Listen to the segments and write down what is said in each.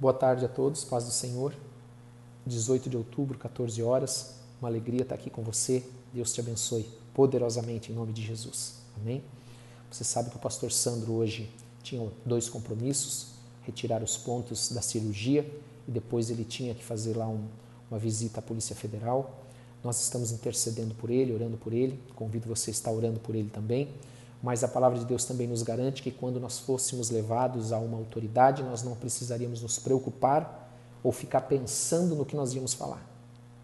Boa tarde a todos, paz do Senhor. 18 de outubro, 14 horas. Uma alegria estar aqui com você. Deus te abençoe poderosamente em nome de Jesus. Amém? Você sabe que o pastor Sandro hoje tinha dois compromissos: retirar os pontos da cirurgia e depois ele tinha que fazer lá um, uma visita à Polícia Federal. Nós estamos intercedendo por ele, orando por ele. Convido você a estar orando por ele também. Mas a palavra de Deus também nos garante que quando nós fôssemos levados a uma autoridade, nós não precisaríamos nos preocupar ou ficar pensando no que nós íamos falar.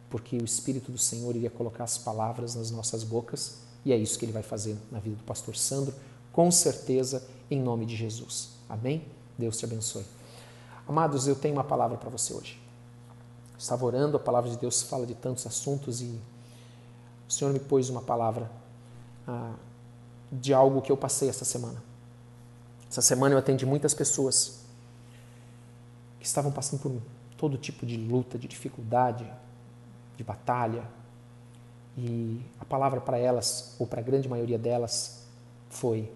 Porque o Espírito do Senhor iria colocar as palavras nas nossas bocas e é isso que ele vai fazer na vida do pastor Sandro, com certeza, em nome de Jesus. Amém? Deus te abençoe. Amados, eu tenho uma palavra para você hoje. Estava orando, a palavra de Deus fala de tantos assuntos e o Senhor me pôs uma palavra. Ah, de algo que eu passei essa semana. Essa semana eu atendi muitas pessoas que estavam passando por todo tipo de luta, de dificuldade, de batalha. E a palavra para elas, ou para a grande maioria delas, foi: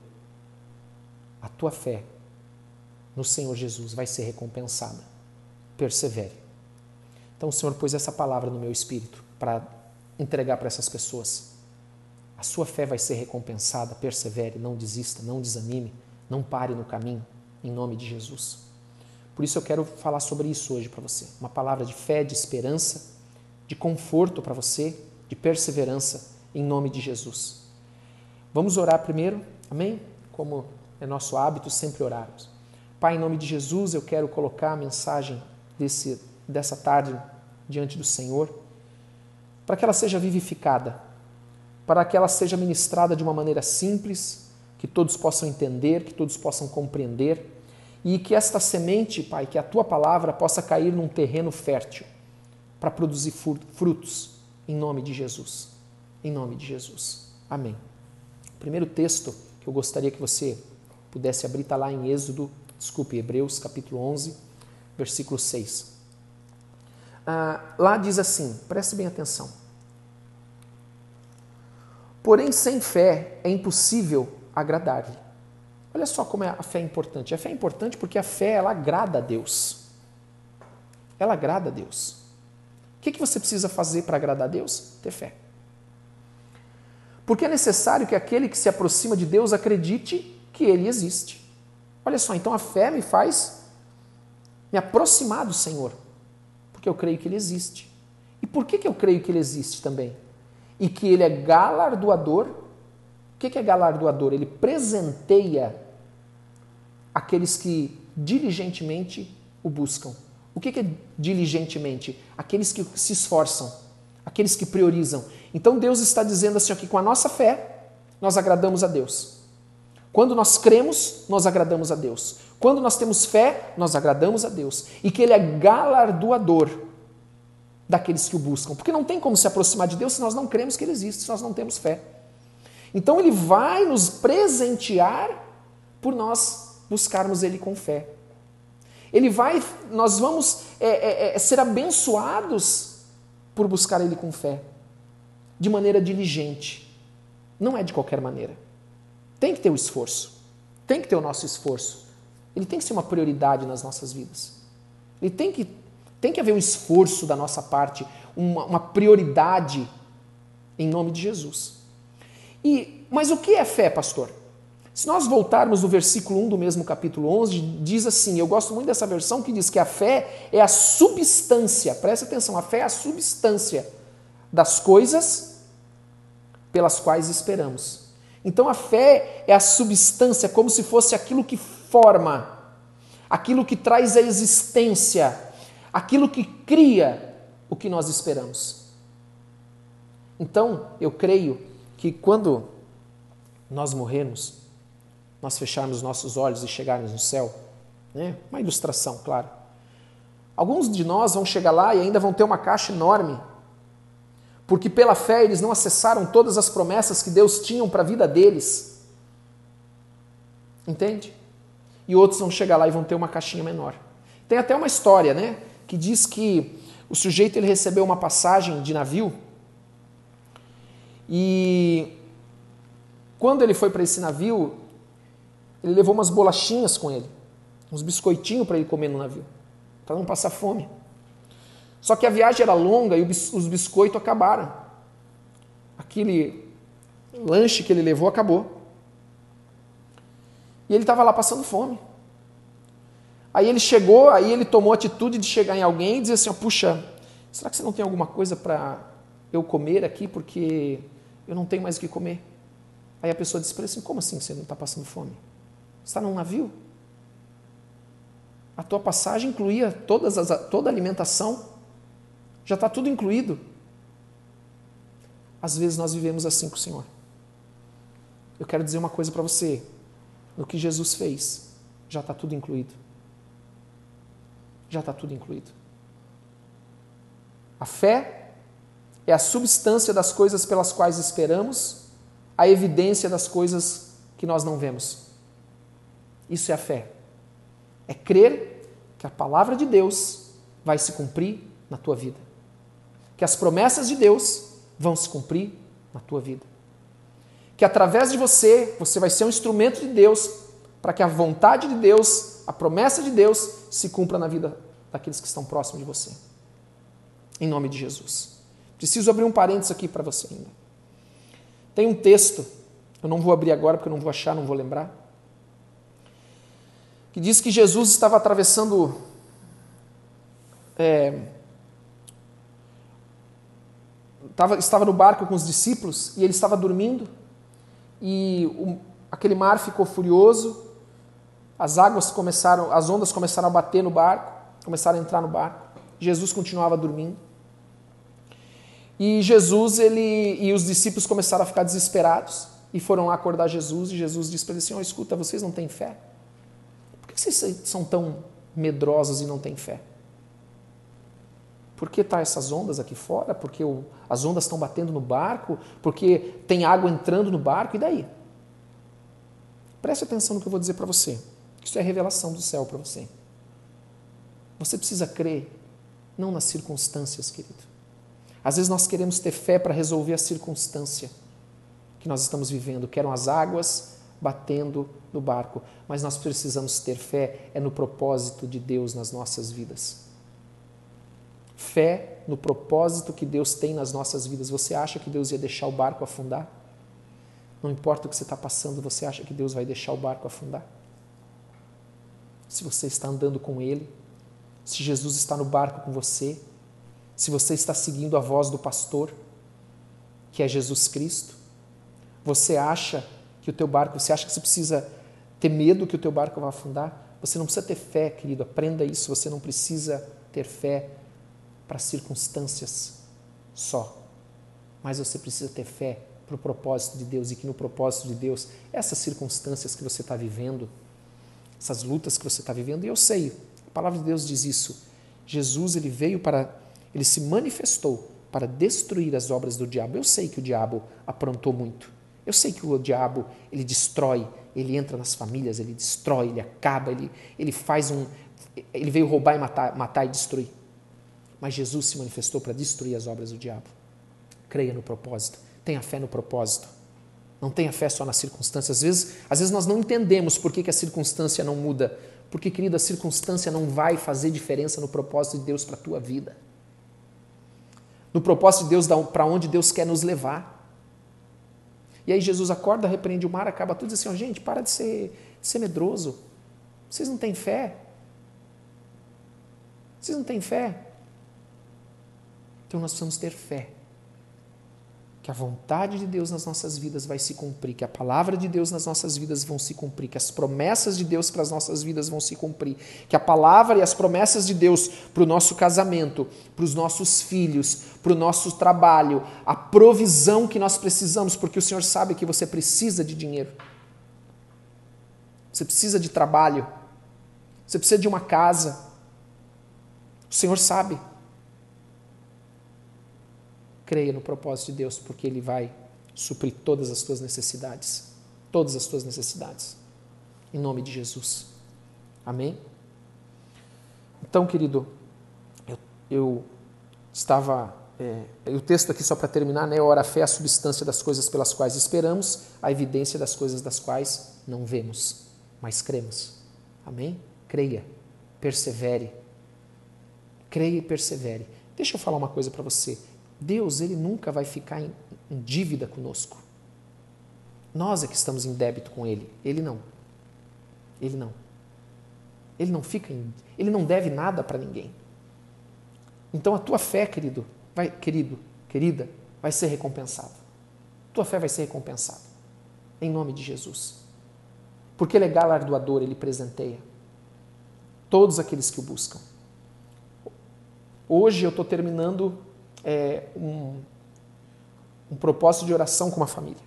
a tua fé no Senhor Jesus vai ser recompensada. Persevere. Então o Senhor pôs essa palavra no meu espírito para entregar para essas pessoas. Sua fé vai ser recompensada. Persevere, não desista, não desanime, não pare no caminho, em nome de Jesus. Por isso eu quero falar sobre isso hoje para você. Uma palavra de fé, de esperança, de conforto para você, de perseverança, em nome de Jesus. Vamos orar primeiro, amém? Como é nosso hábito sempre orarmos. Pai, em nome de Jesus, eu quero colocar a mensagem desse, dessa tarde diante do Senhor, para que ela seja vivificada para que ela seja ministrada de uma maneira simples, que todos possam entender, que todos possam compreender e que esta semente, Pai, que a tua palavra possa cair num terreno fértil para produzir frutos, em nome de Jesus. Em nome de Jesus. Amém. O primeiro texto que eu gostaria que você pudesse abrir está lá em Êxodo, desculpe, Hebreus capítulo 11, versículo 6. Ah, lá diz assim, preste bem atenção. Porém, sem fé é impossível agradar-lhe. Olha só como a fé é importante. A fé é importante porque a fé ela agrada a Deus. Ela agrada a Deus. O que, que você precisa fazer para agradar a Deus? Ter fé. Porque é necessário que aquele que se aproxima de Deus acredite que ele existe. Olha só, então a fé me faz me aproximar do Senhor, porque eu creio que ele existe. E por que, que eu creio que ele existe também? E que ele é galardoador. O que é galardoador? Ele presenteia aqueles que diligentemente o buscam. O que é diligentemente? Aqueles que se esforçam, aqueles que priorizam. Então Deus está dizendo assim aqui, com a nossa fé, nós agradamos a Deus. Quando nós cremos, nós agradamos a Deus. Quando nós temos fé, nós agradamos a Deus. E que Ele é galardoador daqueles que o buscam. Porque não tem como se aproximar de Deus se nós não cremos que Ele existe, se nós não temos fé. Então Ele vai nos presentear por nós buscarmos Ele com fé. Ele vai, nós vamos é, é, é, ser abençoados por buscar Ele com fé, de maneira diligente. Não é de qualquer maneira. Tem que ter o esforço, tem que ter o nosso esforço. Ele tem que ser uma prioridade nas nossas vidas. Ele tem que tem que haver um esforço da nossa parte, uma, uma prioridade em nome de Jesus. E, mas o que é fé, pastor? Se nós voltarmos no versículo 1 do mesmo capítulo 11, diz assim: eu gosto muito dessa versão que diz que a fé é a substância, presta atenção, a fé é a substância das coisas pelas quais esperamos. Então a fé é a substância, como se fosse aquilo que forma, aquilo que traz a existência, aquilo que cria o que nós esperamos. Então, eu creio que quando nós morrermos, nós fecharmos nossos olhos e chegarmos no céu, né? uma ilustração, claro. Alguns de nós vão chegar lá e ainda vão ter uma caixa enorme, porque pela fé eles não acessaram todas as promessas que Deus tinha para a vida deles. Entende? E outros vão chegar lá e vão ter uma caixinha menor. Tem até uma história, né? Que diz que o sujeito ele recebeu uma passagem de navio e quando ele foi para esse navio, ele levou umas bolachinhas com ele, uns biscoitinhos para ele comer no navio. para não passar fome. Só que a viagem era longa e os biscoitos acabaram. Aquele lanche que ele levou acabou. E ele estava lá passando fome. Aí ele chegou, aí ele tomou a atitude de chegar em alguém e dizer assim: puxa, será que você não tem alguma coisa para eu comer aqui? Porque eu não tenho mais o que comer. Aí a pessoa disse para ele assim: como assim você não está passando fome? Você está num navio? A tua passagem incluía todas as, toda a alimentação. Já está tudo incluído. Às vezes nós vivemos assim com o Senhor. Eu quero dizer uma coisa para você. No que Jesus fez, já está tudo incluído. Já está tudo incluído. A fé é a substância das coisas pelas quais esperamos, a evidência das coisas que nós não vemos. Isso é a fé. É crer que a palavra de Deus vai se cumprir na tua vida. Que as promessas de Deus vão se cumprir na tua vida. Que através de você, você vai ser um instrumento de Deus para que a vontade de Deus, a promessa de Deus se cumpra na vida daqueles que estão próximos de você. Em nome de Jesus. Preciso abrir um parênteses aqui para você ainda. Tem um texto, eu não vou abrir agora porque eu não vou achar, não vou lembrar que diz que Jesus estava atravessando é, estava, estava no barco com os discípulos e ele estava dormindo e o, aquele mar ficou furioso, as águas começaram, as ondas começaram a bater no barco, começaram a entrar no barco. Jesus continuava dormindo. E Jesus ele e os discípulos começaram a ficar desesperados e foram lá acordar Jesus e Jesus disse para eles assim: oh, escuta, vocês não têm fé? que vocês são tão medrosos e não têm fé? Por que tá essas ondas aqui fora? Porque o, as ondas estão batendo no barco? Porque tem água entrando no barco? E daí? Preste atenção no que eu vou dizer para você. Isso é revelação do céu para você. Você precisa crer, não nas circunstâncias, querido. Às vezes nós queremos ter fé para resolver a circunstância que nós estamos vivendo, que eram as águas batendo no barco, mas nós precisamos ter fé é no propósito de Deus nas nossas vidas. Fé no propósito que Deus tem nas nossas vidas. Você acha que Deus ia deixar o barco afundar? Não importa o que você está passando, você acha que Deus vai deixar o barco afundar? Se você está andando com Ele, se Jesus está no barco com você, se você está seguindo a voz do pastor, que é Jesus Cristo, você acha que o teu barco, você acha que você precisa ter medo que o teu barco vá afundar? Você não precisa ter fé, querido, aprenda isso. Você não precisa ter fé para circunstâncias só, mas você precisa ter fé para o propósito de Deus e que no propósito de Deus, essas circunstâncias que você está vivendo, essas lutas que você está vivendo, e eu sei, a palavra de Deus diz isso. Jesus ele veio para, ele se manifestou para destruir as obras do diabo. Eu sei que o diabo aprontou muito. Eu sei que o diabo ele destrói, ele entra nas famílias, ele destrói, ele acaba, ele, ele faz um. Ele veio roubar e matar, matar e destruir. Mas Jesus se manifestou para destruir as obras do diabo. Creia no propósito, tenha fé no propósito. Não tenha fé só nas circunstâncias. Às vezes, às vezes nós não entendemos por que, que a circunstância não muda. Porque, querido, a circunstância não vai fazer diferença no propósito de Deus para a tua vida. No propósito de Deus para onde Deus quer nos levar. E aí Jesus acorda, repreende o mar, acaba tudo e diz assim: oh, gente, para de ser, de ser medroso. Vocês não têm fé? Vocês não têm fé? Então nós precisamos ter fé que a vontade de Deus nas nossas vidas vai se cumprir, que a palavra de Deus nas nossas vidas vão se cumprir, que as promessas de Deus para as nossas vidas vão se cumprir, que a palavra e as promessas de Deus para o nosso casamento, para os nossos filhos, para o nosso trabalho, a provisão que nós precisamos, porque o Senhor sabe que você precisa de dinheiro, você precisa de trabalho, você precisa de uma casa, o Senhor sabe creia no propósito de Deus, porque Ele vai suprir todas as tuas necessidades. Todas as tuas necessidades. Em nome de Jesus. Amém? Então, querido, eu, eu estava. É, o texto aqui, só para terminar, né? Ora, a fé é a substância das coisas pelas quais esperamos, a evidência das coisas das quais não vemos, mas cremos. Amém? Creia, persevere, Creia e persevere. Deixa eu falar uma coisa para você. Deus, ele nunca vai ficar em, em dívida conosco. Nós é que estamos em débito com ele, ele não. Ele não. Ele não fica em, ele não deve nada para ninguém. Então a tua fé, querido, vai, querido, querida, vai ser recompensada. Tua fé vai ser recompensada. Em nome de Jesus. Porque ele é galardoador, ele presenteia todos aqueles que o buscam. Hoje eu estou terminando é, um, um propósito de oração com uma família.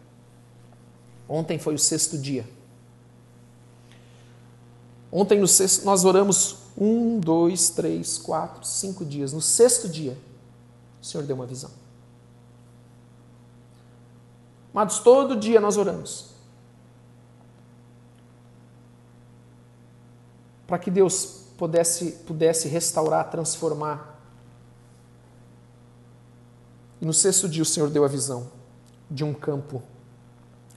Ontem foi o sexto dia. Ontem no sexto, nós oramos um, dois, três, quatro, cinco dias. No sexto dia, o Senhor deu uma visão. Amados, todo dia nós oramos. Para que Deus pudesse, pudesse restaurar, transformar. No sexto dia o Senhor deu a visão de um campo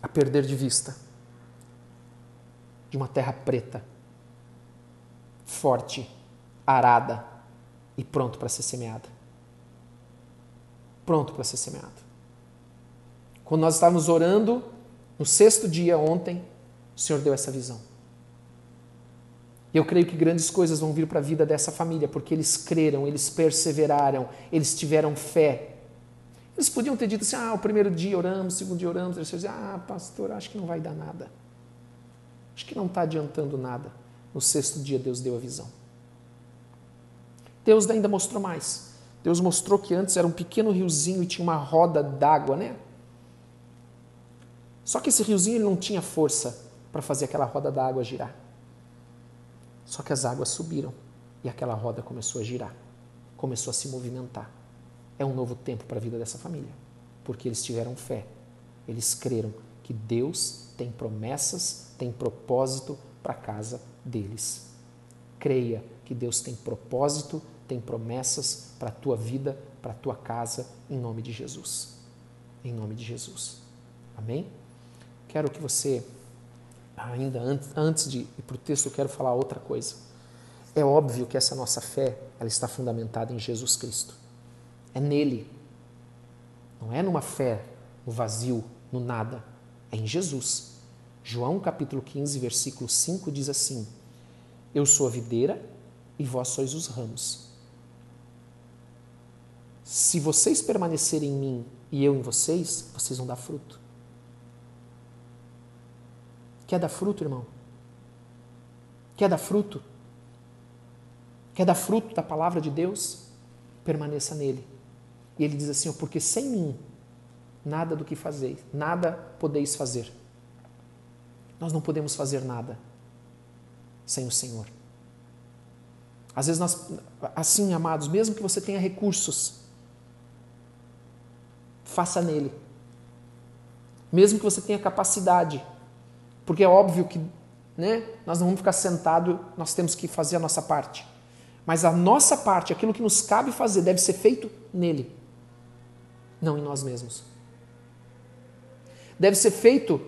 a perder de vista, de uma terra preta, forte, arada e pronto para ser semeada. Pronto para ser semeado. Quando nós estávamos orando, no sexto dia ontem, o Senhor deu essa visão. E eu creio que grandes coisas vão vir para a vida dessa família, porque eles creram, eles perseveraram, eles tiveram fé, eles podiam ter dito assim: ah, o primeiro dia oramos, o segundo dia oramos, o terceiro dia, ah, pastor, acho que não vai dar nada. Acho que não está adiantando nada. No sexto dia, Deus deu a visão. Deus ainda mostrou mais. Deus mostrou que antes era um pequeno riozinho e tinha uma roda d'água, né? Só que esse riozinho não tinha força para fazer aquela roda d'água girar. Só que as águas subiram e aquela roda começou a girar, começou a se movimentar é um novo tempo para a vida dessa família, porque eles tiveram fé, eles creram que Deus tem promessas, tem propósito para a casa deles. Creia que Deus tem propósito, tem promessas para a tua vida, para a tua casa, em nome de Jesus. Em nome de Jesus. Amém? Quero que você, ainda antes de ir para o texto, eu quero falar outra coisa. É óbvio que essa nossa fé ela está fundamentada em Jesus Cristo. É nele. Não é numa fé no vazio, no nada. É em Jesus. João capítulo 15, versículo 5 diz assim: Eu sou a videira e vós sois os ramos. Se vocês permanecerem em mim e eu em vocês, vocês vão dar fruto. Quer dar fruto, irmão? Quer dar fruto? Quer dar fruto da palavra de Deus? Permaneça nele. E ele diz assim: Porque sem mim, nada do que fazeis, nada podeis fazer. Nós não podemos fazer nada sem o Senhor. Às vezes nós, assim, amados, mesmo que você tenha recursos, faça nele. Mesmo que você tenha capacidade, porque é óbvio que né, nós não vamos ficar sentados, nós temos que fazer a nossa parte. Mas a nossa parte, aquilo que nos cabe fazer, deve ser feito nele não em nós mesmos. Deve ser feito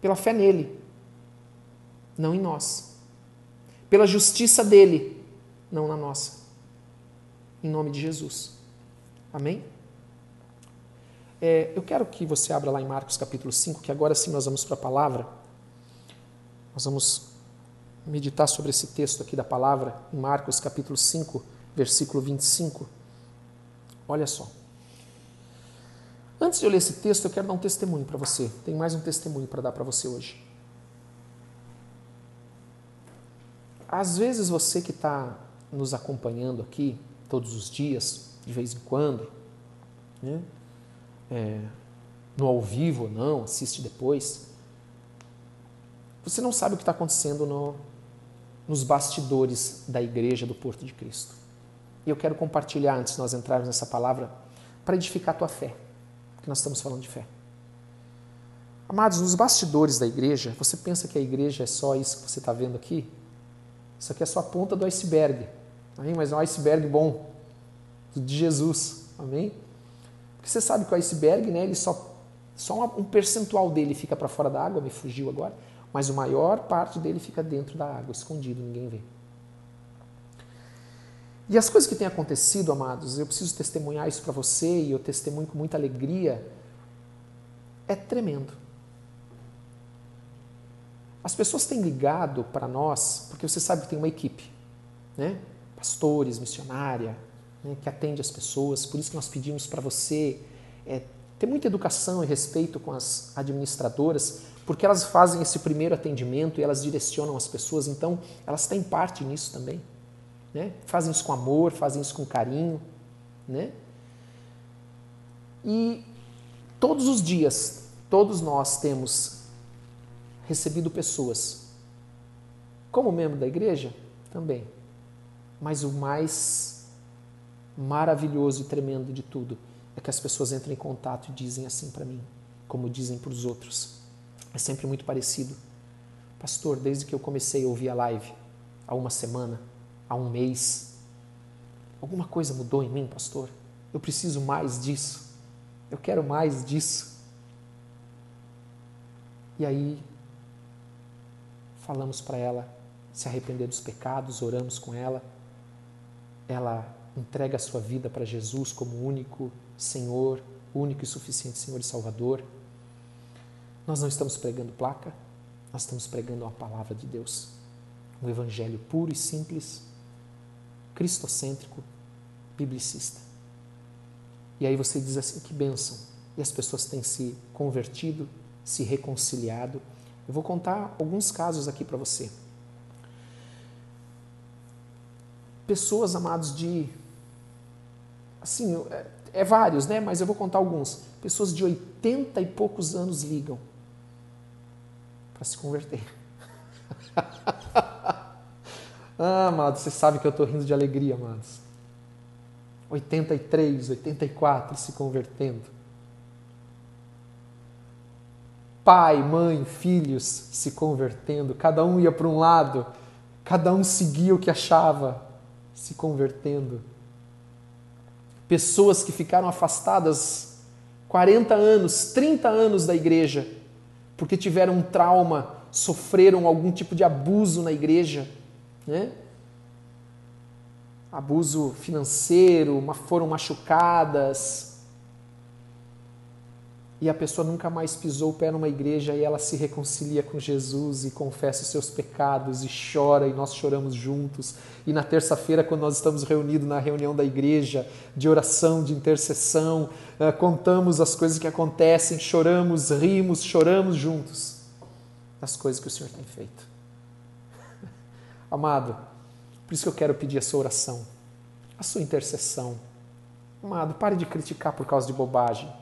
pela fé nele, não em nós. Pela justiça dele, não na nossa. Em nome de Jesus. Amém? É, eu quero que você abra lá em Marcos capítulo 5, que agora sim nós vamos para a palavra. Nós vamos meditar sobre esse texto aqui da palavra, em Marcos capítulo 5, versículo 25. Olha só. Antes de eu ler esse texto, eu quero dar um testemunho para você. Tem mais um testemunho para dar para você hoje. Às vezes você que está nos acompanhando aqui todos os dias, de vez em quando, né? É, no ao vivo ou não, assiste depois, você não sabe o que está acontecendo no, nos bastidores da igreja do Porto de Cristo. E eu quero compartilhar antes de nós entrarmos nessa palavra para edificar a tua fé, porque nós estamos falando de fé. Amados, nos bastidores da igreja, você pensa que a igreja é só isso que você está vendo aqui? Isso aqui é só a ponta do iceberg, amém? mas é um iceberg bom, de Jesus, amém? Porque você sabe que o iceberg, né, ele só, só um percentual dele fica para fora da água, me fugiu agora, mas a maior parte dele fica dentro da água, escondido, ninguém vê. E as coisas que têm acontecido, amados, eu preciso testemunhar isso para você e eu testemunho com muita alegria. É tremendo. As pessoas têm ligado para nós, porque você sabe que tem uma equipe, né? Pastores, missionária, né? que atende as pessoas. Por isso que nós pedimos para você é, ter muita educação e respeito com as administradoras, porque elas fazem esse primeiro atendimento e elas direcionam as pessoas, então elas têm parte nisso também. Né? Fazem isso com amor, fazem isso com carinho. Né? E todos os dias, todos nós temos recebido pessoas, como membro da igreja, também. Mas o mais maravilhoso e tremendo de tudo é que as pessoas entram em contato e dizem assim para mim, como dizem para os outros. É sempre muito parecido. Pastor, desde que eu comecei a ouvir a live, há uma semana, há um mês, alguma coisa mudou em mim, pastor? Eu preciso mais disso. Eu quero mais disso. E aí, falamos para ela se arrepender dos pecados, oramos com ela. Ela entrega a sua vida para Jesus como único Senhor, único e suficiente Senhor e Salvador. Nós não estamos pregando placa, nós estamos pregando a palavra de Deus. Um evangelho puro e simples, cristocêntrico, biblicista. E aí você diz assim: que bênção! E as pessoas têm se convertido, se reconciliado. Eu vou contar alguns casos aqui para você. Pessoas, amados, de assim, é, é vários, né? Mas eu vou contar alguns. Pessoas de 80 e poucos anos ligam para se converter. ah, amados, você sabe que eu estou rindo de alegria, amados. 83, 84 se convertendo. Pai, mãe, filhos se convertendo. Cada um ia para um lado, cada um seguia o que achava, se convertendo pessoas que ficaram afastadas 40 anos, 30 anos da igreja, porque tiveram um trauma, sofreram algum tipo de abuso na igreja, né? Abuso financeiro, foram machucadas, e a pessoa nunca mais pisou o pé numa igreja e ela se reconcilia com Jesus e confessa os seus pecados e chora e nós choramos juntos. E na terça-feira, quando nós estamos reunidos na reunião da igreja de oração, de intercessão, eh, contamos as coisas que acontecem, choramos, rimos, choramos juntos das coisas que o Senhor tem feito. Amado, por isso que eu quero pedir a sua oração, a sua intercessão. Amado, pare de criticar por causa de bobagem.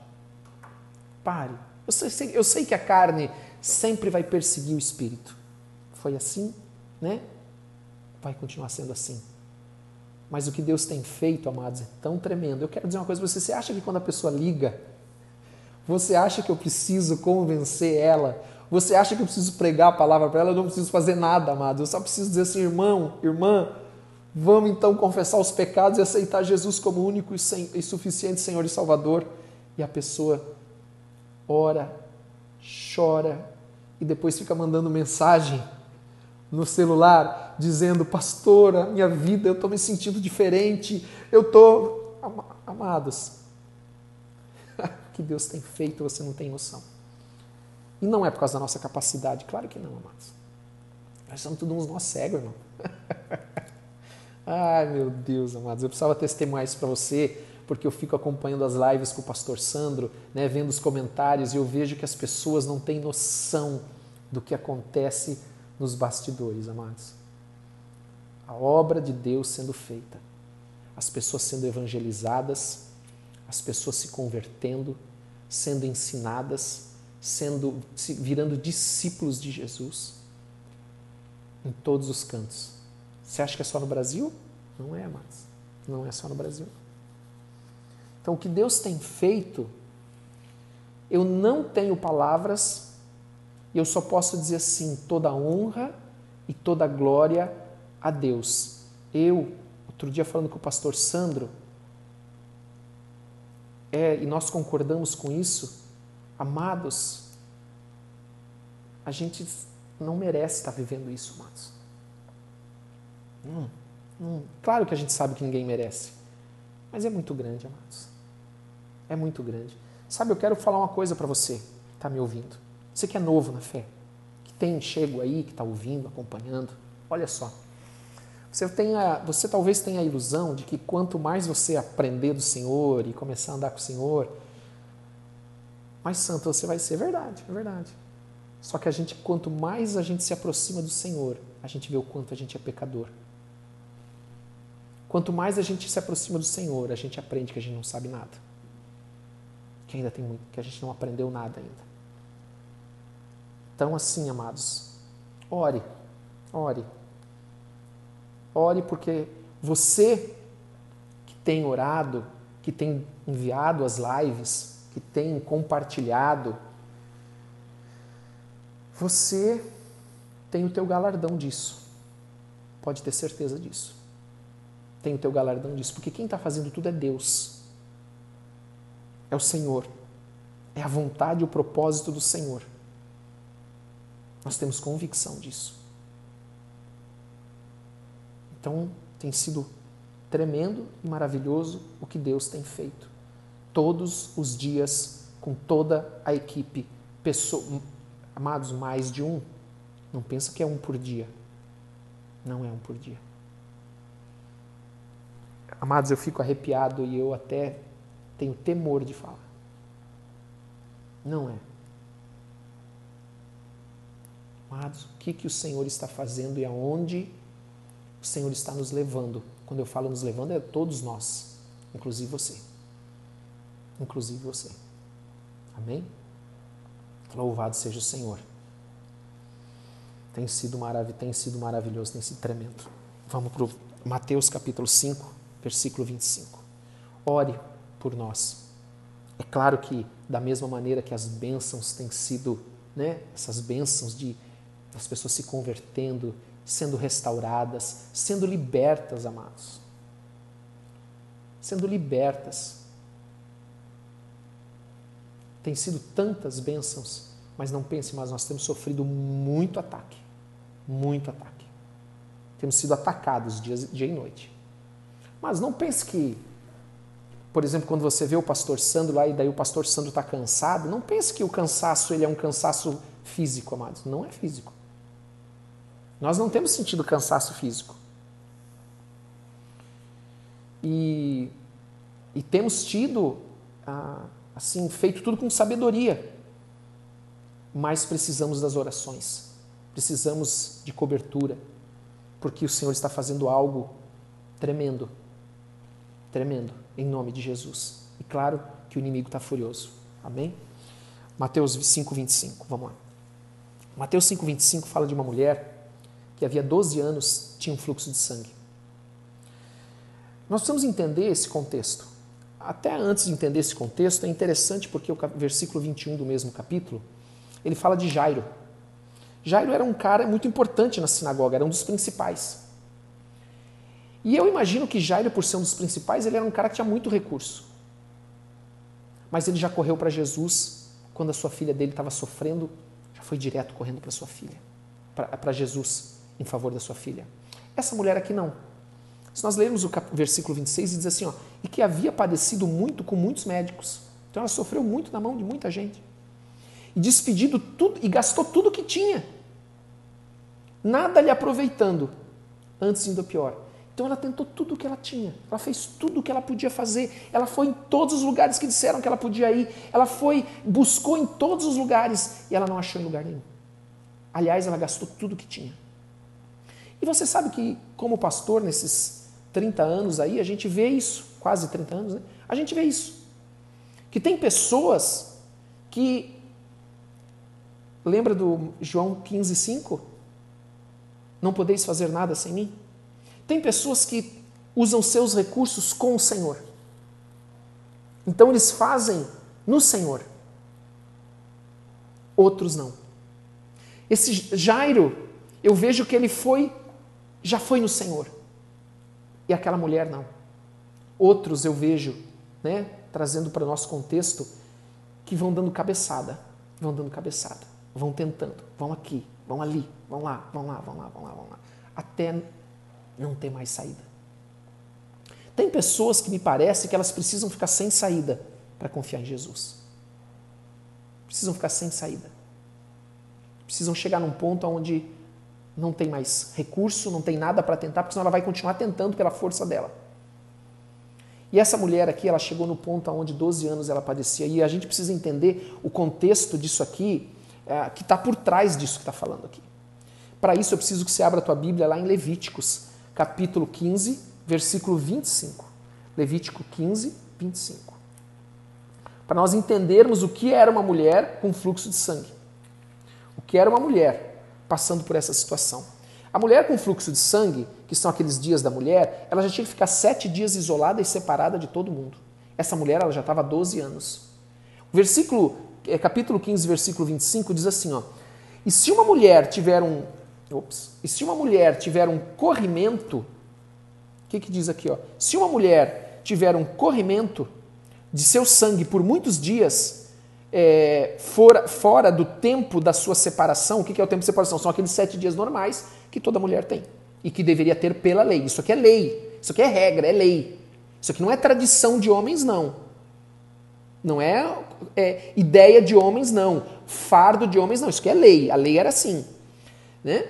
Pare. Eu sei, eu sei que a carne sempre vai perseguir o espírito. Foi assim, né? Vai continuar sendo assim. Mas o que Deus tem feito, amados, é tão tremendo. Eu quero dizer uma coisa para você. Você acha que quando a pessoa liga, você acha que eu preciso convencer ela? Você acha que eu preciso pregar a palavra para ela? Eu não preciso fazer nada, amado. Eu só preciso dizer assim, irmão, irmã, vamos então confessar os pecados e aceitar Jesus como único e suficiente Senhor e Salvador. E a pessoa ora, chora e depois fica mandando mensagem no celular dizendo: Pastora, minha vida, eu estou me sentindo diferente, eu estou. Amados, o que Deus tem feito você não tem noção. E não é por causa da nossa capacidade, claro que não, amados. Nós somos todos uns nós cegos, irmão. Ai, meu Deus, amados, eu precisava testemunhar isso para você porque eu fico acompanhando as lives com o pastor Sandro, né, vendo os comentários e eu vejo que as pessoas não têm noção do que acontece nos bastidores, amados. A obra de Deus sendo feita, as pessoas sendo evangelizadas, as pessoas se convertendo, sendo ensinadas, sendo virando discípulos de Jesus em todos os cantos. Você acha que é só no Brasil? Não é, amados. Não é só no Brasil. Então, o que Deus tem feito, eu não tenho palavras e eu só posso dizer assim: toda honra e toda glória a Deus. Eu, outro dia falando com o pastor Sandro, é, e nós concordamos com isso, amados, a gente não merece estar vivendo isso, amados. Hum, Hum, claro que a gente sabe que ninguém merece, mas é muito grande, amados. É muito grande. Sabe, eu quero falar uma coisa para você que está me ouvindo. Você que é novo na fé, que tem chego aí, que está ouvindo, acompanhando. Olha só. Você, tem a, você talvez tenha a ilusão de que quanto mais você aprender do Senhor e começar a andar com o Senhor, mais santo você vai ser. É verdade, é verdade. Só que a gente, quanto mais a gente se aproxima do Senhor, a gente vê o quanto a gente é pecador. Quanto mais a gente se aproxima do Senhor, a gente aprende que a gente não sabe nada. Que ainda tem muito, que a gente não aprendeu nada ainda. Então, assim, amados, ore, ore. Ore porque você que tem orado, que tem enviado as lives, que tem compartilhado, você tem o teu galardão disso. Pode ter certeza disso. Tem o teu galardão disso, porque quem está fazendo tudo é Deus. É o Senhor. É a vontade e o propósito do Senhor. Nós temos convicção disso. Então, tem sido tremendo e maravilhoso o que Deus tem feito. Todos os dias, com toda a equipe, pessoa, amados, mais de um. Não pensa que é um por dia. Não é um por dia. Amados, eu fico arrepiado e eu até tenho temor de falar. Não é. Amados, o que, que o Senhor está fazendo e aonde o Senhor está nos levando? Quando eu falo nos levando, é todos nós, inclusive você. Inclusive você. Amém? Louvado seja o Senhor. Tem sido, marav tem sido maravilhoso, sido tremendo. Vamos para Mateus capítulo 5, versículo 25. Ore por nós. É claro que, da mesma maneira que as bênçãos têm sido, né, essas bênçãos de as pessoas se convertendo, sendo restauradas, sendo libertas, amados. Sendo libertas. Tem sido tantas bênçãos, mas não pense, mas nós temos sofrido muito ataque. Muito ataque. Temos sido atacados dia, dia e noite. Mas não pense que, por exemplo, quando você vê o pastor Sandro lá e daí o pastor Sandro está cansado, não pense que o cansaço ele é um cansaço físico, amados. Não é físico. Nós não temos sentido cansaço físico. E, e temos tido, ah, assim, feito tudo com sabedoria. Mas precisamos das orações. Precisamos de cobertura. Porque o Senhor está fazendo algo tremendo. Tremendo, em nome de Jesus. E claro que o inimigo está furioso. Amém? Mateus 5, 25. Vamos lá. Mateus 5, 25 fala de uma mulher que havia 12 anos tinha um fluxo de sangue. Nós precisamos entender esse contexto. Até antes de entender esse contexto, é interessante porque o versículo 21 do mesmo capítulo, ele fala de Jairo. Jairo era um cara muito importante na sinagoga, era um dos principais. E eu imagino que Jairo, por ser um dos principais, ele era um cara que tinha muito recurso. Mas ele já correu para Jesus quando a sua filha dele estava sofrendo, já foi direto correndo para sua filha, para Jesus em favor da sua filha. Essa mulher aqui não. Se nós lermos o versículo 26, diz assim: ó, e que havia padecido muito com muitos médicos. Então ela sofreu muito na mão de muita gente. E despedido tudo, e gastou tudo que tinha. Nada lhe aproveitando, antes indo pior. Então ela tentou tudo o que ela tinha. Ela fez tudo o que ela podia fazer. Ela foi em todos os lugares que disseram que ela podia ir. Ela foi, buscou em todos os lugares e ela não achou em lugar nenhum. Aliás, ela gastou tudo que tinha. E você sabe que, como pastor, nesses 30 anos aí, a gente vê isso, quase 30 anos, né? A gente vê isso. Que tem pessoas que. Lembra do João 15, 5? Não podeis fazer nada sem mim? Tem pessoas que usam seus recursos com o Senhor. Então eles fazem no Senhor. Outros não. Esse Jairo, eu vejo que ele foi já foi no Senhor. E aquela mulher não. Outros eu vejo, né, trazendo para o nosso contexto, que vão dando cabeçada, vão dando cabeçada, vão tentando, vão aqui, vão ali, vão lá, vão lá, vão lá, vão lá, vão lá, até não ter mais saída. Tem pessoas que me parece que elas precisam ficar sem saída para confiar em Jesus. Precisam ficar sem saída. Precisam chegar num ponto onde não tem mais recurso, não tem nada para tentar, porque senão ela vai continuar tentando pela força dela. E essa mulher aqui, ela chegou no ponto onde 12 anos ela padecia. E a gente precisa entender o contexto disso aqui, é, que está por trás disso que está falando aqui. Para isso, eu preciso que você abra a tua Bíblia lá em Levíticos, capítulo 15, versículo 25. Levítico 15, 25. Para nós entendermos o que era uma mulher com fluxo de sangue. O que era uma mulher passando por essa situação. A mulher com fluxo de sangue, que são aqueles dias da mulher, ela já tinha que ficar sete dias isolada e separada de todo mundo. Essa mulher ela já estava há 12 anos. O versículo, é, capítulo 15, versículo 25 diz assim: ó, E se uma mulher tiver um. Ops, e se uma mulher tiver um corrimento, o que, que diz aqui? Ó? Se uma mulher tiver um corrimento de seu sangue por muitos dias, é, fora, fora do tempo da sua separação, o que é o tempo de separação? São aqueles sete dias normais que toda mulher tem e que deveria ter pela lei. Isso aqui é lei, isso aqui é regra, é lei. Isso aqui não é tradição de homens, não. Não é, é ideia de homens, não. Fardo de homens, não. Isso aqui é lei. A lei era assim. Né?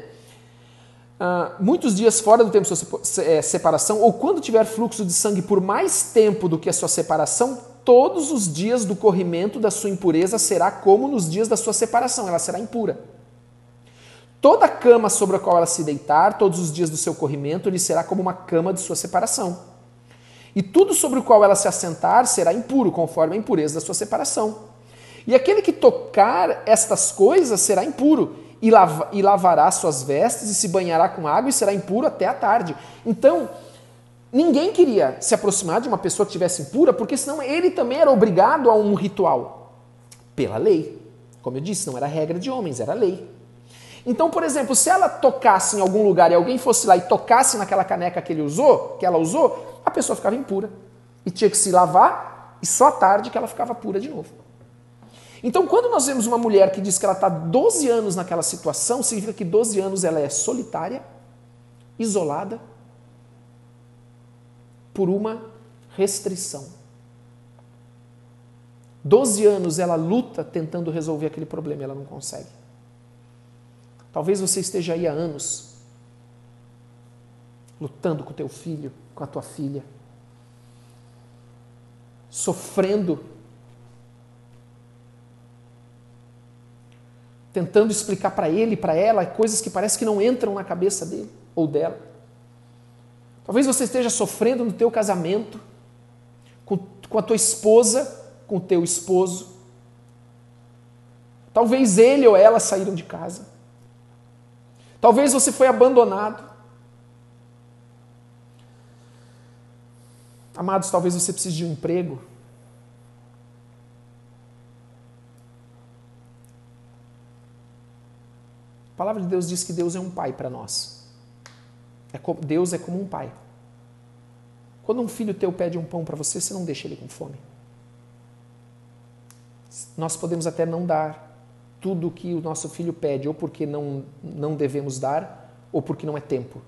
Ah, muitos dias fora do tempo de sua é, separação, ou quando tiver fluxo de sangue por mais tempo do que a sua separação, todos os dias do corrimento da sua impureza será como nos dias da sua separação, ela será impura. Toda cama sobre a qual ela se deitar, todos os dias do seu corrimento, lhe será como uma cama de sua separação. E tudo sobre o qual ela se assentar será impuro, conforme a impureza da sua separação. E aquele que tocar estas coisas será impuro, e, e lavará suas vestes, e se banhará com água, e será impuro até a tarde. Então, Ninguém queria se aproximar de uma pessoa que estivesse impura, porque senão ele também era obrigado a um ritual. Pela lei. Como eu disse, não era regra de homens, era lei. Então, por exemplo, se ela tocasse em algum lugar e alguém fosse lá e tocasse naquela caneca que ele usou, que ela usou, a pessoa ficava impura. E tinha que se lavar, e só à tarde que ela ficava pura de novo. Então, quando nós vemos uma mulher que diz que ela está 12 anos naquela situação, significa que 12 anos ela é solitária, isolada, por uma restrição. Doze anos ela luta tentando resolver aquele problema e ela não consegue. Talvez você esteja aí há anos lutando com teu filho, com a tua filha, sofrendo, tentando explicar para ele, para ela, coisas que parece que não entram na cabeça dele ou dela. Talvez você esteja sofrendo no teu casamento, com, com a tua esposa, com o teu esposo. Talvez ele ou ela saíram de casa. Talvez você foi abandonado. Amados, talvez você precise de um emprego. A palavra de Deus diz que Deus é um pai para nós. É como, Deus é como um pai. Quando um filho teu pede um pão para você, você não deixa ele com fome. Nós podemos até não dar tudo o que o nosso filho pede, ou porque não, não devemos dar, ou porque não é tempo.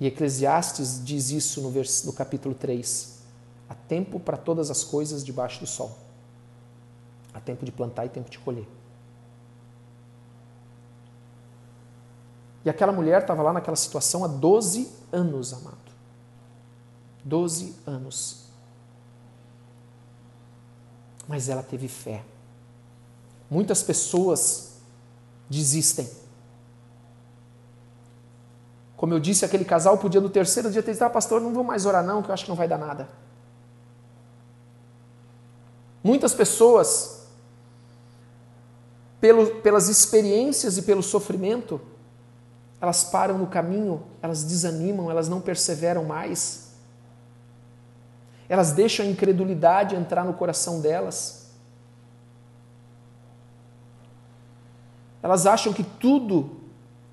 E Eclesiastes diz isso no, vers, no capítulo 3. Há tempo para todas as coisas debaixo do sol. Há tempo de plantar e tempo de colher. E aquela mulher estava lá naquela situação há 12 anos, amado. 12 anos. Mas ela teve fé. Muitas pessoas desistem. Como eu disse, aquele casal podia no terceiro dia ter dito: Ah, pastor, não vou mais orar, não, que eu acho que não vai dar nada. Muitas pessoas, pelo, pelas experiências e pelo sofrimento, elas param no caminho, elas desanimam, elas não perseveram mais. Elas deixam a incredulidade entrar no coração delas. Elas acham que tudo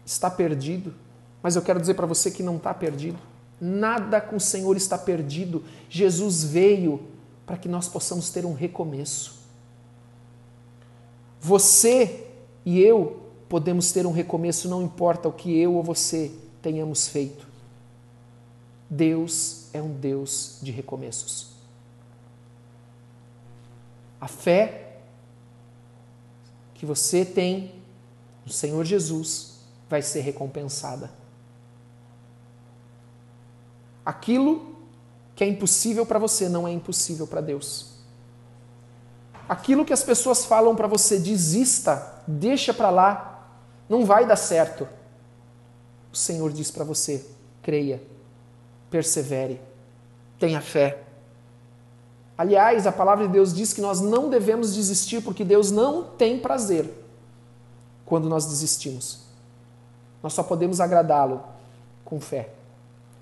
está perdido, mas eu quero dizer para você que não está perdido. Nada com o Senhor está perdido. Jesus veio para que nós possamos ter um recomeço. Você e eu podemos ter um recomeço, não importa o que eu ou você tenhamos feito. Deus é um Deus de recomeços. A fé que você tem no Senhor Jesus vai ser recompensada. Aquilo que é impossível para você não é impossível para Deus. Aquilo que as pessoas falam para você, desista, deixa para lá, não vai dar certo. O Senhor diz para você: creia, persevere, tenha fé. Aliás, a palavra de Deus diz que nós não devemos desistir porque Deus não tem prazer quando nós desistimos. Nós só podemos agradá-lo com fé.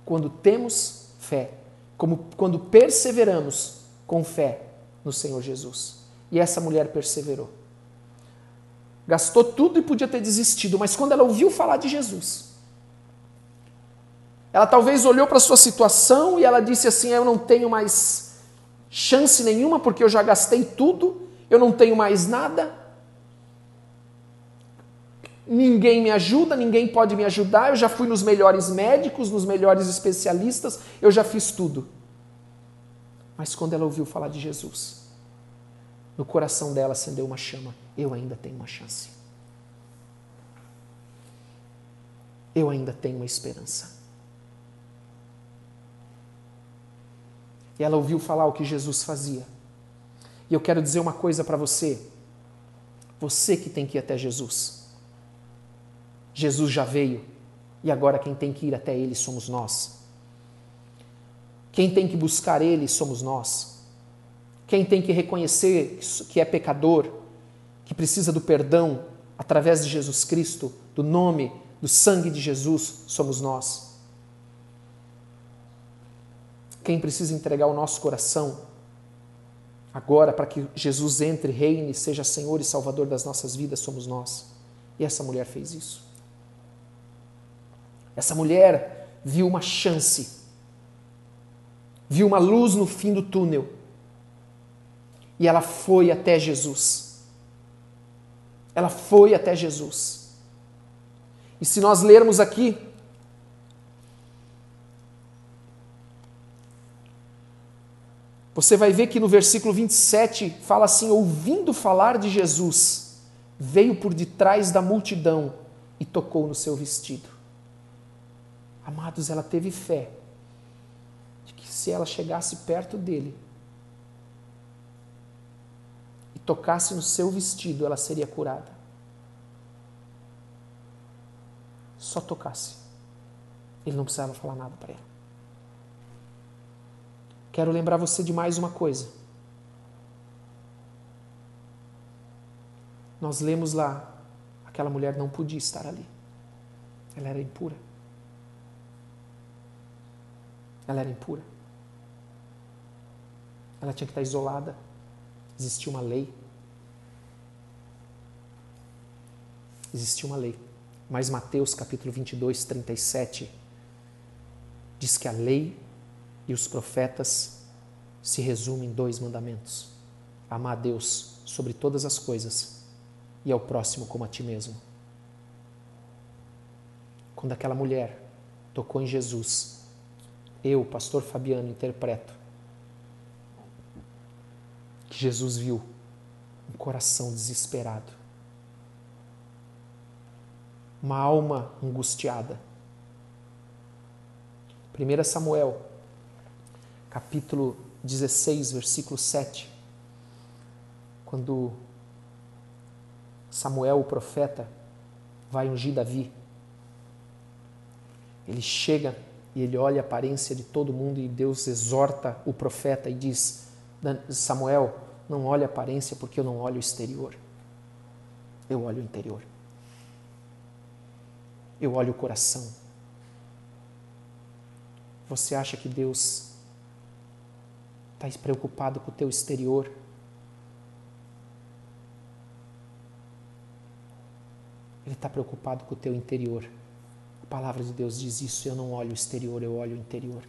Quando temos fé, como quando perseveramos com fé no Senhor Jesus. E essa mulher perseverou. Gastou tudo e podia ter desistido, mas quando ela ouviu falar de Jesus, ela talvez olhou para a sua situação e ela disse assim: Eu não tenho mais chance nenhuma porque eu já gastei tudo, eu não tenho mais nada. Ninguém me ajuda, ninguém pode me ajudar. Eu já fui nos melhores médicos, nos melhores especialistas, eu já fiz tudo. Mas quando ela ouviu falar de Jesus, no coração dela acendeu uma chama. Eu ainda tenho uma chance. Eu ainda tenho uma esperança. E ela ouviu falar o que Jesus fazia. E eu quero dizer uma coisa para você. Você que tem que ir até Jesus. Jesus já veio e agora quem tem que ir até Ele somos nós. Quem tem que buscar Ele somos nós. Quem tem que reconhecer que é pecador, que precisa do perdão através de Jesus Cristo, do nome, do sangue de Jesus, somos nós. Quem precisa entregar o nosso coração agora para que Jesus entre, reine, seja Senhor e Salvador das nossas vidas, somos nós. E essa mulher fez isso. Essa mulher viu uma chance, viu uma luz no fim do túnel e ela foi até Jesus. Ela foi até Jesus. E se nós lermos aqui, Você vai ver que no versículo 27 fala assim: ouvindo falar de Jesus, veio por detrás da multidão e tocou no seu vestido. Amados, ela teve fé de que se ela chegasse perto dele tocasse no seu vestido, ela seria curada. Só tocasse. Ele não precisava falar nada para ela. Quero lembrar você de mais uma coisa. Nós lemos lá, aquela mulher não podia estar ali. Ela era impura. Ela era impura. Ela tinha que estar isolada. Existia uma lei. Existia uma lei. Mas Mateus capítulo 22, 37 diz que a lei e os profetas se resumem em dois mandamentos: amar a Deus sobre todas as coisas e ao próximo como a ti mesmo. Quando aquela mulher tocou em Jesus, eu, pastor Fabiano, interpreto que Jesus viu um coração desesperado, uma alma angustiada. 1 Samuel capítulo 16, versículo 7, quando Samuel, o profeta, vai ungir Davi. Ele chega e ele olha a aparência de todo mundo e Deus exorta o profeta e diz: Samuel, não olhe a aparência porque eu não olho o exterior. Eu olho o interior. Eu olho o coração. Você acha que Deus Está preocupado com o teu exterior. Ele está preocupado com o teu interior. A palavra de Deus diz isso. Eu não olho o exterior, eu olho o interior.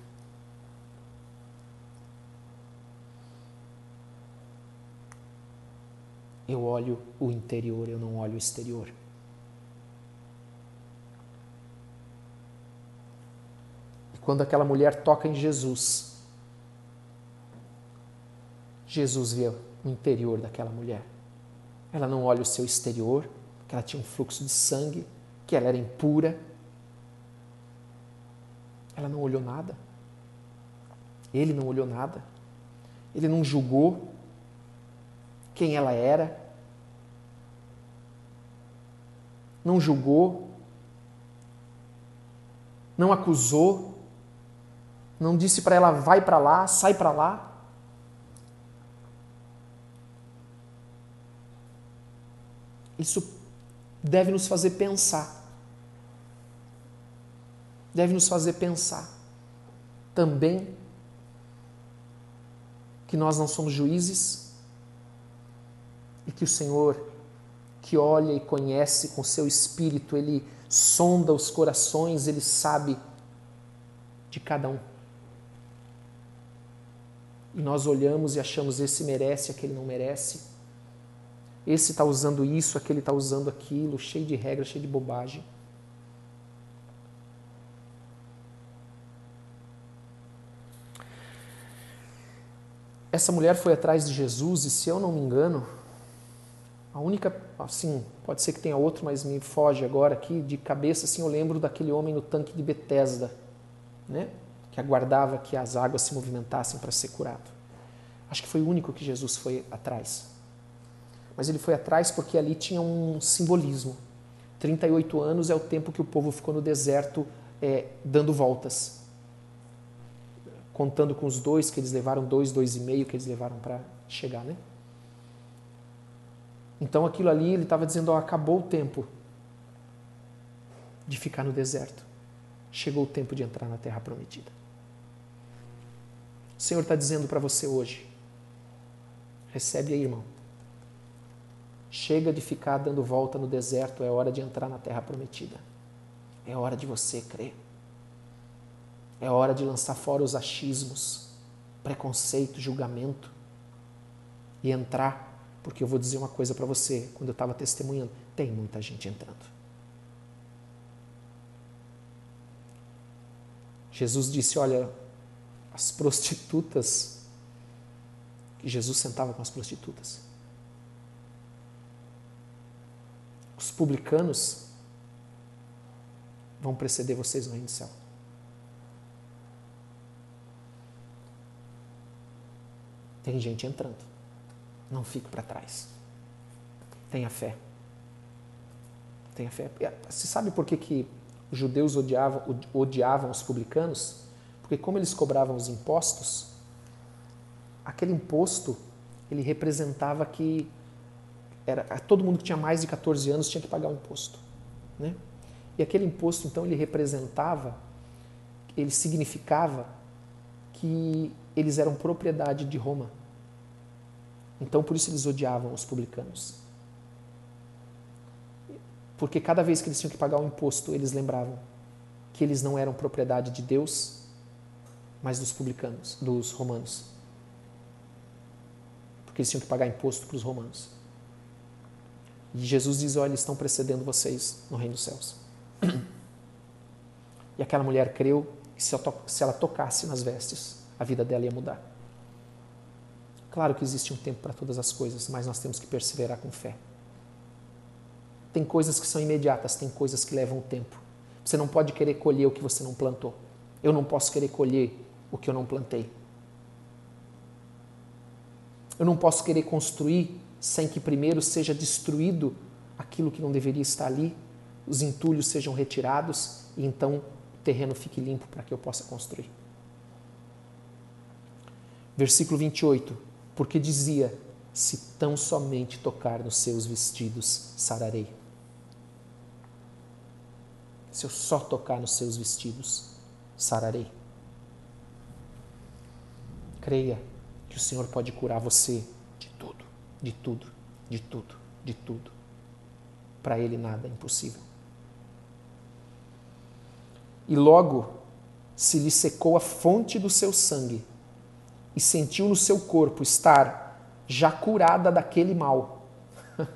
Eu olho o interior, eu não olho o exterior. quando aquela mulher toca em Jesus, Jesus vê o interior daquela mulher. Ela não olha o seu exterior, que ela tinha um fluxo de sangue, que ela era impura. Ela não olhou nada. Ele não olhou nada. Ele não julgou quem ela era. Não julgou. Não acusou. Não disse para ela, vai para lá, sai para lá. Isso deve nos fazer pensar. Deve nos fazer pensar também que nós não somos juízes e que o Senhor, que olha e conhece com seu espírito, ele sonda os corações, ele sabe de cada um. E nós olhamos e achamos esse merece, aquele não merece. Esse está usando isso, aquele está usando aquilo, cheio de regras, cheio de bobagem. Essa mulher foi atrás de Jesus e, se eu não me engano, a única, assim, pode ser que tenha outro, mas me foge agora aqui, de cabeça, assim, eu lembro daquele homem no tanque de Betesda, né? que aguardava que as águas se movimentassem para ser curado. Acho que foi o único que Jesus foi atrás. Mas ele foi atrás porque ali tinha um simbolismo. 38 anos é o tempo que o povo ficou no deserto é, dando voltas. Contando com os dois que eles levaram, dois, dois e meio que eles levaram para chegar, né? Então aquilo ali ele estava dizendo: ó, acabou o tempo de ficar no deserto. Chegou o tempo de entrar na terra prometida. O Senhor está dizendo para você hoje: recebe aí, irmão. Chega de ficar dando volta no deserto, é hora de entrar na terra prometida. É hora de você crer. É hora de lançar fora os achismos, preconceito, julgamento e entrar, porque eu vou dizer uma coisa para você, quando eu estava testemunhando, tem muita gente entrando. Jesus disse: Olha, as prostitutas, que Jesus sentava com as prostitutas. Os publicanos vão preceder vocês no reino do céu. Tem gente entrando. Não fique para trás. Tenha fé. Tenha fé. Você sabe por que, que os judeus odiavam, odiavam os publicanos? Porque como eles cobravam os impostos, aquele imposto ele representava que era todo mundo que tinha mais de 14 anos tinha que pagar o imposto, né? E aquele imposto então ele representava, ele significava que eles eram propriedade de Roma. Então por isso eles odiavam os publicanos. Porque cada vez que eles tinham que pagar o imposto, eles lembravam que eles não eram propriedade de Deus, mas dos publicanos, dos romanos. Porque eles tinham que pagar imposto para os romanos. E Jesus diz: Olha, eles estão precedendo vocês no reino dos céus. E aquela mulher creu que se ela tocasse nas vestes, a vida dela ia mudar. Claro que existe um tempo para todas as coisas, mas nós temos que perseverar com fé. Tem coisas que são imediatas, tem coisas que levam tempo. Você não pode querer colher o que você não plantou. Eu não posso querer colher o que eu não plantei. Eu não posso querer construir sem que primeiro seja destruído aquilo que não deveria estar ali, os entulhos sejam retirados e então o terreno fique limpo para que eu possa construir. Versículo 28. Porque dizia: Se tão somente tocar nos seus vestidos, sararei. Se eu só tocar nos seus vestidos, sararei. Creia que o Senhor pode curar você de tudo, de tudo, de tudo, de tudo. Para Ele nada é impossível. E logo se lhe secou a fonte do seu sangue e sentiu no seu corpo estar já curada daquele mal.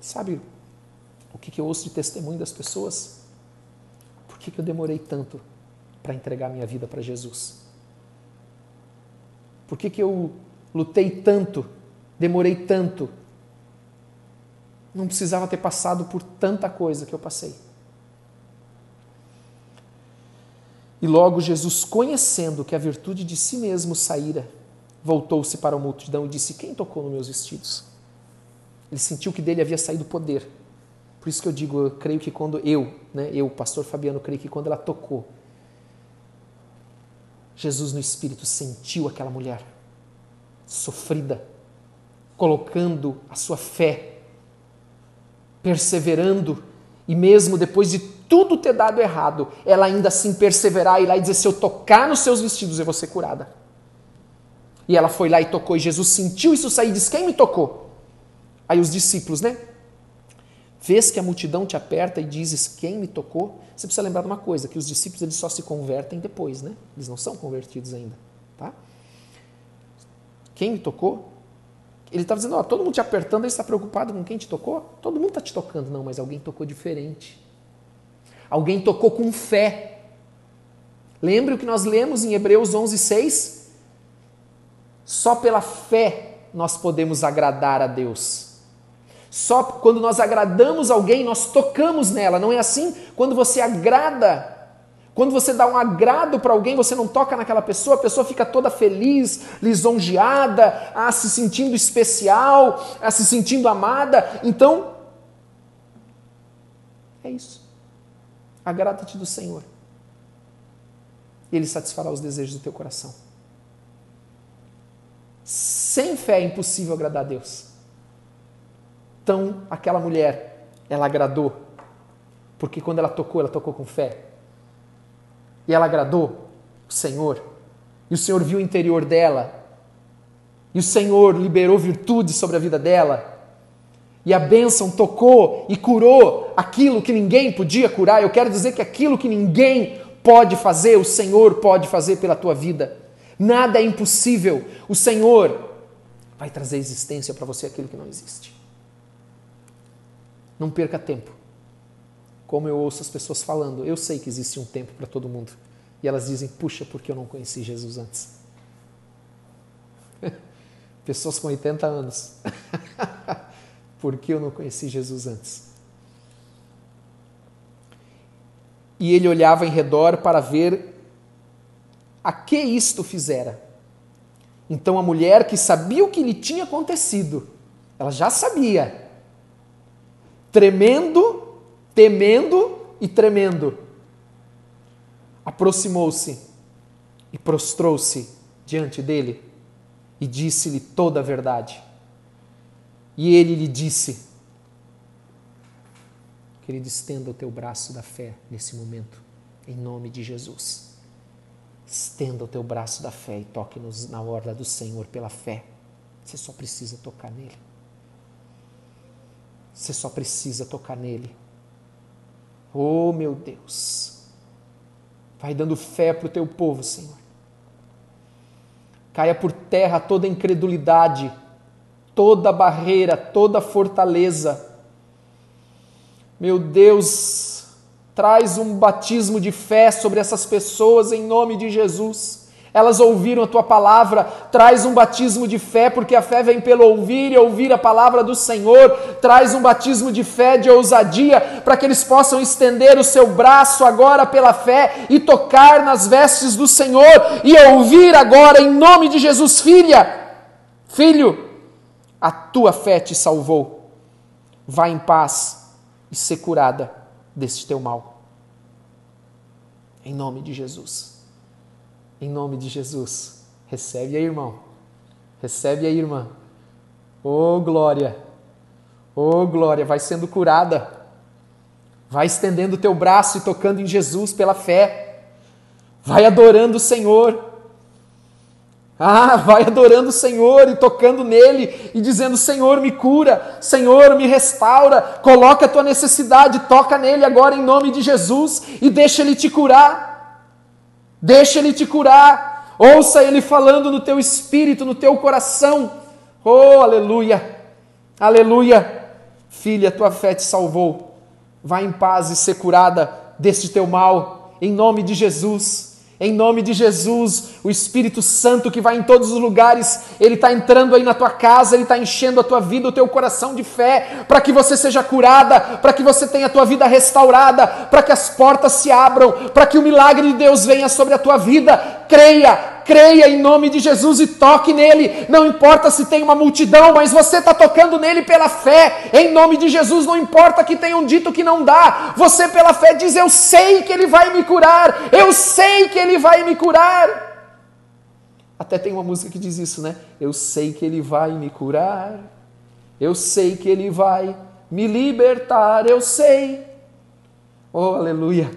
Sabe o que eu ouço de testemunho das pessoas? Porque que, que eu demorei tanto para entregar minha vida para Jesus? Por que, que eu lutei tanto, demorei tanto? Não precisava ter passado por tanta coisa que eu passei. E logo Jesus, conhecendo que a virtude de si mesmo saíra, voltou-se para a multidão e disse: Quem tocou nos meus vestidos? Ele sentiu que dele havia saído poder. Por isso que eu digo, eu creio que quando eu, né, eu, pastor Fabiano, creio que quando ela tocou, Jesus no Espírito sentiu aquela mulher sofrida, colocando a sua fé, perseverando, e mesmo depois de tudo ter dado errado, ela ainda assim perseverar e lá e dizer: se eu tocar nos seus vestidos, eu vou ser curada. E ela foi lá e tocou, e Jesus sentiu isso sair e disse: Quem me tocou? Aí os discípulos, né? Vês que a multidão te aperta e dizes: Quem me tocou? Você precisa lembrar de uma coisa: que os discípulos eles só se convertem depois, né? Eles não são convertidos ainda, tá? Quem me tocou? Ele estava dizendo: ó, todo mundo te apertando, ele está preocupado com quem te tocou? Todo mundo está te tocando, não, mas alguém tocou diferente. Alguém tocou com fé. Lembre o que nós lemos em Hebreus 11, 6? Só pela fé nós podemos agradar a Deus. Só quando nós agradamos alguém, nós tocamos nela, não é assim? Quando você agrada, quando você dá um agrado para alguém, você não toca naquela pessoa, a pessoa fica toda feliz, lisonjeada, ah, se sentindo especial, ah, se sentindo amada. Então, é isso. Agrada-te do Senhor. Ele satisfará os desejos do teu coração. Sem fé é impossível agradar a Deus. Então, aquela mulher, ela agradou. Porque quando ela tocou, ela tocou com fé. E ela agradou o Senhor. E o Senhor viu o interior dela. E o Senhor liberou virtude sobre a vida dela e a bênção tocou e curou aquilo que ninguém podia curar. Eu quero dizer que aquilo que ninguém pode fazer, o Senhor pode fazer pela tua vida. Nada é impossível. O Senhor vai trazer existência para você aquilo que não existe. Não perca tempo. Como eu ouço as pessoas falando, eu sei que existe um tempo para todo mundo. E elas dizem: puxa, porque eu não conheci Jesus antes. Pessoas com 80 anos. porque eu não conheci Jesus antes. E ele olhava em redor para ver a que isto fizera. Então a mulher que sabia o que lhe tinha acontecido, ela já sabia, tremendo, temendo e tremendo, aproximou-se e prostrou-se diante dele e disse-lhe toda a verdade. E ele lhe disse: Querido, estenda o teu braço da fé nesse momento, em nome de Jesus. Estenda o teu braço da fé e toque-nos na orla do Senhor pela fé. Você só precisa tocar nele. Você só precisa tocar nele. Oh, meu Deus. Vai dando fé para o teu povo, Senhor. Caia por terra toda incredulidade toda barreira, toda fortaleza. Meu Deus, traz um batismo de fé sobre essas pessoas em nome de Jesus. Elas ouviram a tua palavra, traz um batismo de fé, porque a fé vem pelo ouvir e ouvir a palavra do Senhor, traz um batismo de fé, de ousadia, para que eles possam estender o seu braço agora pela fé e tocar nas vestes do Senhor e ouvir agora em nome de Jesus, filha, filho, a tua fé te salvou. Vá em paz e ser curada deste teu mal. Em nome de Jesus. Em nome de Jesus. Recebe aí, irmão. Recebe aí, irmã. Oh, glória. Oh, glória. Vai sendo curada. Vai estendendo o teu braço e tocando em Jesus pela fé. Vai adorando o Senhor. Ah, vai adorando o Senhor e tocando nele e dizendo: Senhor, me cura, Senhor, me restaura, coloca a tua necessidade, toca nele agora em nome de Jesus e deixa ele te curar. Deixa ele te curar. Ouça ele falando no teu espírito, no teu coração. Oh, aleluia, aleluia. Filha, tua fé te salvou. Vá em paz e ser curada deste teu mal, em nome de Jesus. Em nome de Jesus, o Espírito Santo que vai em todos os lugares, ele está entrando aí na tua casa, ele está enchendo a tua vida, o teu coração de fé, para que você seja curada, para que você tenha a tua vida restaurada, para que as portas se abram, para que o milagre de Deus venha sobre a tua vida. Creia, creia em nome de Jesus e toque nele. Não importa se tem uma multidão, mas você está tocando nele pela fé. Em nome de Jesus, não importa que tenham dito que não dá. Você, pela fé, diz: Eu sei que ele vai me curar. Eu sei que ele vai me curar. Até tem uma música que diz isso, né? Eu sei que ele vai me curar. Eu sei que ele vai me libertar. Eu sei. Oh, aleluia.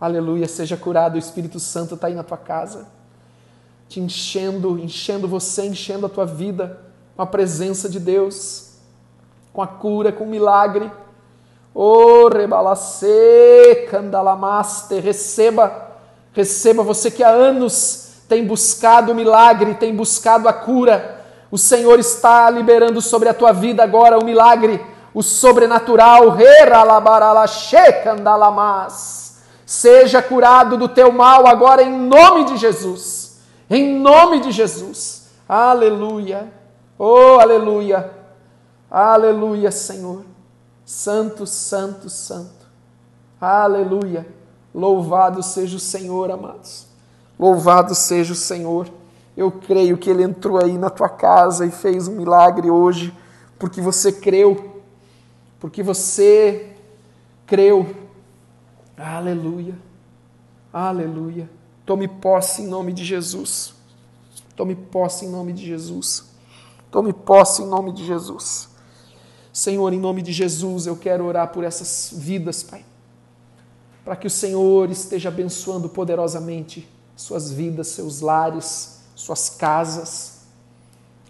Aleluia. Seja curado. O Espírito Santo está aí na tua casa te enchendo, enchendo você, enchendo a tua vida com a presença de Deus, com a cura, com o milagre. Oh, rebalacê, candalamaste, receba, receba você que há anos tem buscado o milagre, tem buscado a cura. O Senhor está liberando sobre a tua vida agora o milagre, o sobrenatural. Seja curado do teu mal agora em nome de Jesus. Em nome de Jesus. Aleluia. Oh, aleluia. Aleluia, Senhor. Santo, santo, santo. Aleluia. Louvado seja o Senhor, amados. Louvado seja o Senhor. Eu creio que Ele entrou aí na tua casa e fez um milagre hoje, porque você creu. Porque você creu. Aleluia. Aleluia. Tome posse em nome de Jesus. Tome posse em nome de Jesus. Tome posse em nome de Jesus. Senhor, em nome de Jesus, eu quero orar por essas vidas, Pai. Para que o Senhor esteja abençoando poderosamente suas vidas, seus lares, suas casas.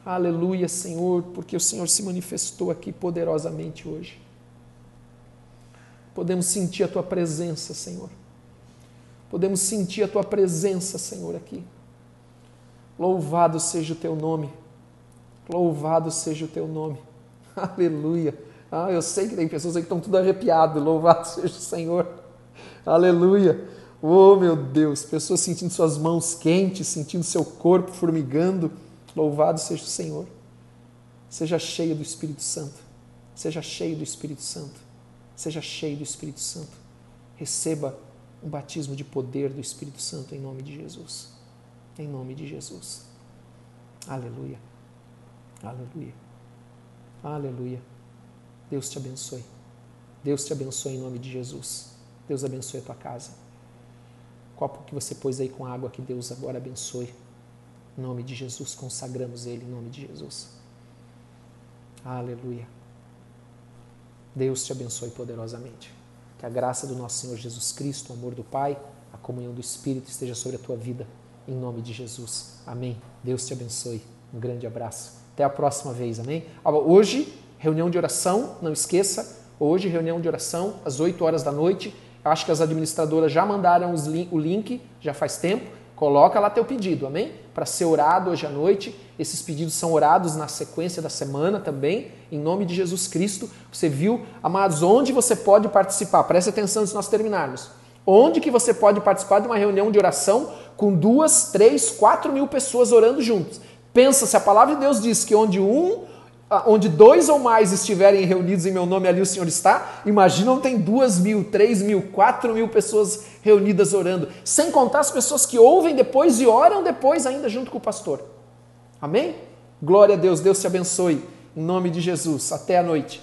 Aleluia, Senhor, porque o Senhor se manifestou aqui poderosamente hoje. Podemos sentir a tua presença, Senhor. Podemos sentir a tua presença, Senhor, aqui. Louvado seja o teu nome. Louvado seja o teu nome. Aleluia. Ah, eu sei que tem pessoas aí que estão tudo arrepiadas. Louvado seja o Senhor. Aleluia. Oh, meu Deus. Pessoas sentindo suas mãos quentes, sentindo seu corpo formigando. Louvado seja o Senhor. Seja cheio do Espírito Santo. Seja cheio do Espírito Santo. Seja cheio do Espírito Santo. Receba um batismo de poder do Espírito Santo em nome de Jesus. Em nome de Jesus. Aleluia. Aleluia. Aleluia. Deus te abençoe. Deus te abençoe em nome de Jesus. Deus abençoe a tua casa. Copo que você pôs aí com água, que Deus agora abençoe. Em nome de Jesus, consagramos ele em nome de Jesus. Aleluia. Deus te abençoe poderosamente. Que a graça do nosso Senhor Jesus Cristo, o amor do Pai, a comunhão do Espírito esteja sobre a tua vida, em nome de Jesus. Amém. Deus te abençoe. Um grande abraço. Até a próxima vez. Amém. Hoje, reunião de oração, não esqueça. Hoje, reunião de oração, às 8 horas da noite. Acho que as administradoras já mandaram o link, já faz tempo. Coloca lá teu pedido, amém? Para ser orado hoje à noite. Esses pedidos são orados na sequência da semana também, em nome de Jesus Cristo. Você viu, amados, onde você pode participar? Preste atenção antes de nós terminarmos. Onde que você pode participar de uma reunião de oração com duas, três, quatro mil pessoas orando juntos? Pensa, se a palavra de Deus diz que onde um onde dois ou mais estiverem reunidos em meu nome, ali o Senhor está. Imagina tem duas mil, três mil, quatro mil pessoas reunidas orando, sem contar as pessoas que ouvem depois e oram depois ainda junto com o pastor. Amém? Glória a Deus, Deus te abençoe. Em nome de Jesus. Até a noite.